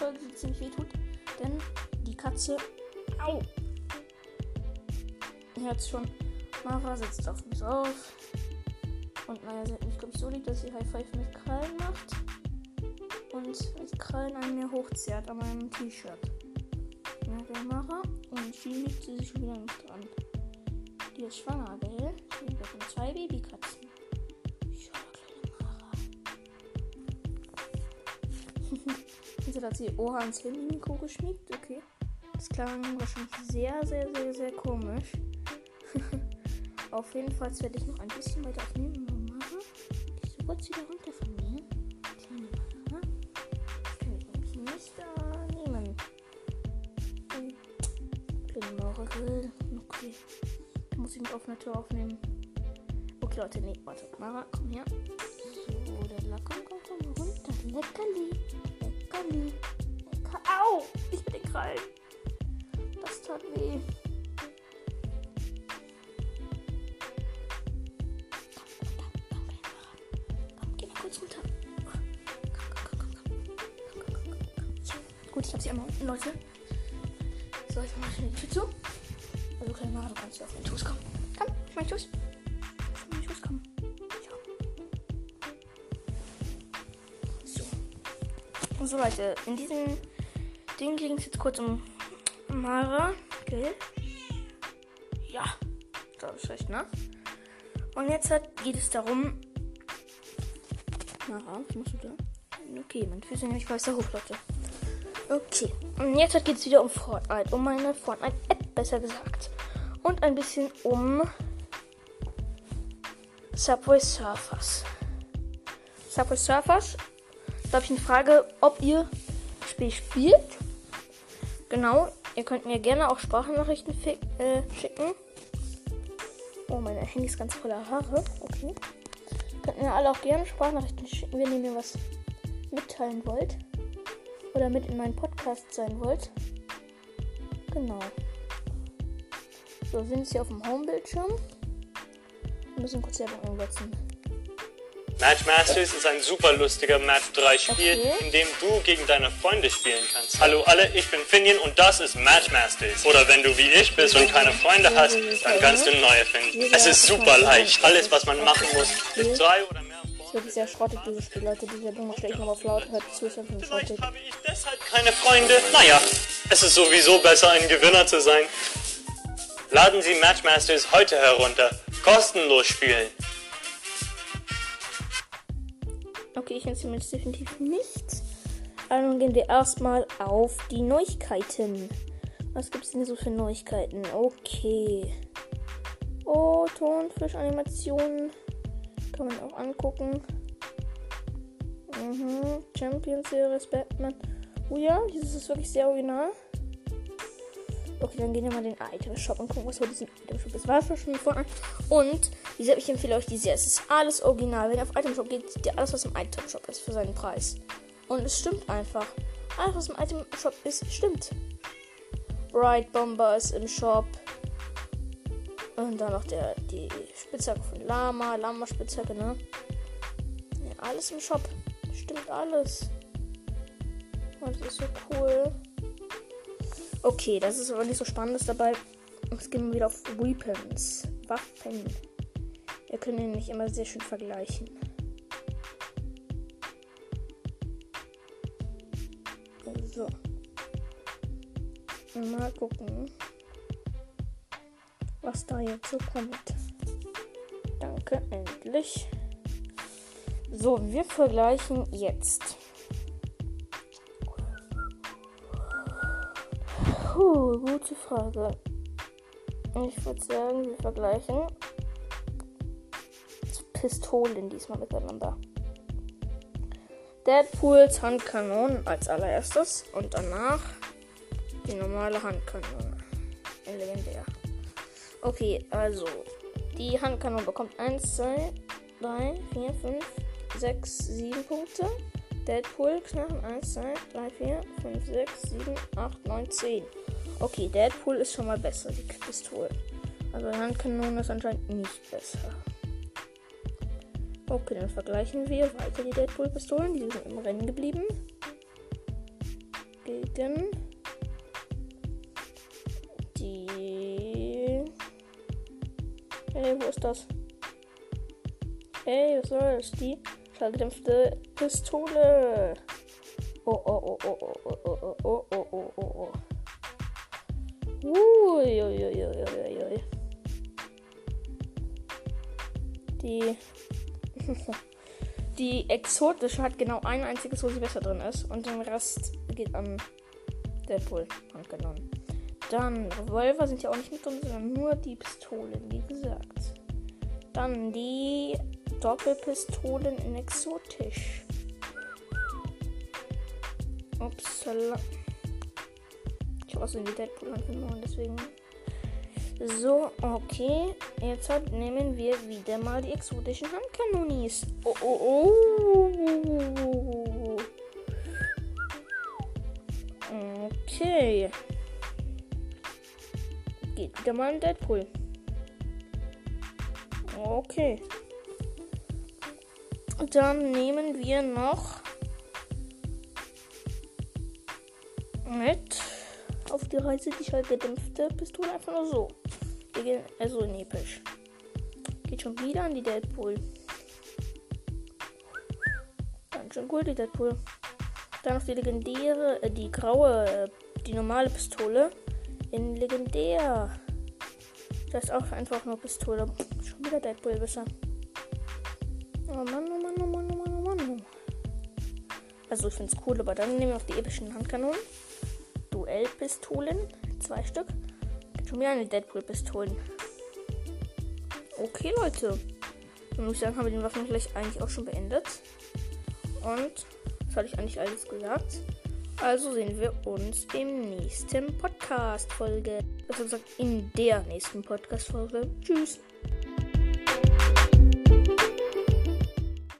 Folge, die ziemlich weh tut. Denn die Katze. Au! Ihr hört schon. Mara sitzt auf mich auf. Und hat mich, glaube ich, so lieb, dass sie High Five mit Krallen macht. Und mit Krallen an mir hochzerrt an meinem T-Shirt. Der Mara. Und sie liegt sie sich schon wieder nicht dran. Die ist schwanger, gell? Sie hat zwei Babykatzen. Jetzt hat sie Oha ins Handy-Mikro geschmiegt. Okay. Das klang wahrscheinlich sehr, sehr, sehr, sehr komisch. Auf jeden Fall werde ich noch ein bisschen weiter aufnehmen. Mara, die ist so kurz wieder runter von mir. Kleine Mara. Das kann ich nämlich nicht annehmen. Hm. Kleine Mara will. Okay. Da muss ich mit offener Tür aufnehmen. Okay, Leute, nee, warte. Mara, komm her. So, der Lack, komm, komm, komm, runter. Leckerli. Lecker. Au! Ich den Krallen. Das tat weh. Geh mal kurz runter. Gut, ich hab sie einmal unten, Leute. So, ich mach schnell die Tür zu. Also, kleine Mara, du kannst hier auf meinen Fuß kommen. Komm, auf meinen Fuß. So. So, Leute, in diesem Ding ging es jetzt kurz um Mara, gell? Ja, glaube ich recht, ne? Und jetzt hat, geht es darum. Mara, was machst du da? Okay, mein Füße nämlich weiter hoch, Leute. Okay, und jetzt geht es wieder um Fortnite, um meine Fortnite-App, besser gesagt. Und ein bisschen um Subway Surfers. Subway Surfers, da habe ich eine Frage, ob ihr das Spiel spielt. Genau, ihr könnt mir gerne auch Sprachnachrichten äh, schicken. Oh, meine Handy ist ganz voller Haare. Okay. Könnt mir alle auch gerne Sprachnachrichten schicken, wenn ihr mir was mitteilen wollt. Oder mit in meinen Podcast sein wollt. Genau. So, wir sind jetzt hier auf dem Home-Bildschirm. Wir müssen kurz Werbung umsetzen. Match Masters ist ein super lustiger Match 3 Spiel, Okay. in dem du gegen deine Freunde spielen kannst. Hallo alle, ich bin Finian und das ist Match Masters. Oder wenn du wie ich bist und keine Freunde hast, dann kannst du neue finden. Es ist super leicht. Alles, was man machen muss, ist drei oder mehr Freunde. wird sehr schrottig, dieses Spiel, Leute. Die Werbung stelle ich nochmal auf laut. Hört zu, ist einfach schrottig. Habe ich deshalb keine Freunde. Naja, es ist sowieso besser, ein Gewinner zu sein. Laden Sie Match Masters heute herunter. Kostenlos spielen. Okay, ich jetzt definitiv nichts. Also dann gehen wir erstmal auf die Neuigkeiten. Was gibt es denn so für Neuigkeiten? Okay. Oh, Tonfisch-Animationen. Kann man auch angucken. Mhm. Champion Series Batman. Oh ja, dieses ist wirklich sehr original. Okay, dann gehen wir mal in den Item Shop und gucken, was heute diesen Item Shop ist. War schon vorne. Und, wie gesagt, ich empfehle euch die sehr. Es ist alles original. Wenn ihr auf Item Shop geht, seht ihr alles, was im Item Shop ist, für seinen Preis. Und es stimmt einfach. Alles, was im Item Shop ist, stimmt. Bright Bomber ist im Shop. Und dann noch der, die Spitzhacke von Lama, Lama-Spitzhacke, ne? Ja, alles im Shop. Stimmt alles. Das ist so cool. Okay, das ist aber nicht so spannendes dabei. Jetzt gehen wir wieder auf Weapons. Waffen. Wir können ihn nicht immer sehr schön vergleichen. So. Mal gucken, was da jetzt so kommt. Danke, endlich. So, wir vergleichen jetzt. Puh, gute Frage. Ich würde sagen, wir vergleichen Pistolen diesmal miteinander. Deadpools Handkanonen als allererstes und danach die normale Handkanone. Legendär. Okay, also die Handkanone bekommt 1, 2, 3, 4, 5, 6, 7 Punkte. Deadpool Knarren 1, 2, 3, 4, 5, 6, 7, 8, 9, 10. Okay, Deadpool ist schon mal besser, die Pistole. Aber Handkanone ist anscheinend nicht besser. Okay, dann vergleichen wir weiter die Deadpool-Pistolen. Die sind im Rennen geblieben. liegen die. Hey, wo ist das? Hey, was soll das? Die schallgedämpfte Pistole. Oh, oh, oh, oh, oh, oh, oh, oh, oh, oh, oh, oh. Ui, ui, ui, ui, ui. Die. die exotische hat genau ein einziges, wo sie besser drin ist. Und den Rest geht an Deadpool angenommen. Dann Revolver sind ja auch nicht mit drin, sondern nur die Pistolen, wie gesagt. Dann die Doppelpistolen in exotisch. Upsala. Ich habe die Deadpool angenommen, deswegen. So, okay. Jetzt halt nehmen wir wieder mal die exotischen Handkanonis. Oh, oh, oh. Okay. Geht wieder mal in Deadpool. Okay. Dann nehmen wir noch mit auf die Reise die schallgedämpfte Pistole einfach nur so. Wir gehen also in episch. Geht schon wieder an die Deadpool. Dann schon cool die Deadpool. Dann noch die legendäre, äh, die graue, äh, die normale Pistole in legendär. Das ist auch einfach nur Pistole. Schon wieder Deadpool besser. Oh Mann, oh Mann, oh Mann, oh Mann, oh Mann. Also ich finde es cool, aber dann nehmen wir noch die epischen Handkanonen. Duellpistolen. Zwei Stück. Schon wieder eine Deadpool-Pistolen. Okay, Leute. Dann muss ich sagen, haben wir den Waffen vielleicht eigentlich auch schon beendet. Und das hatte ich eigentlich alles gesagt. Also sehen wir uns im nächsten Podcast-Folge. Also gesagt, in der nächsten Podcast-Folge. Tschüss.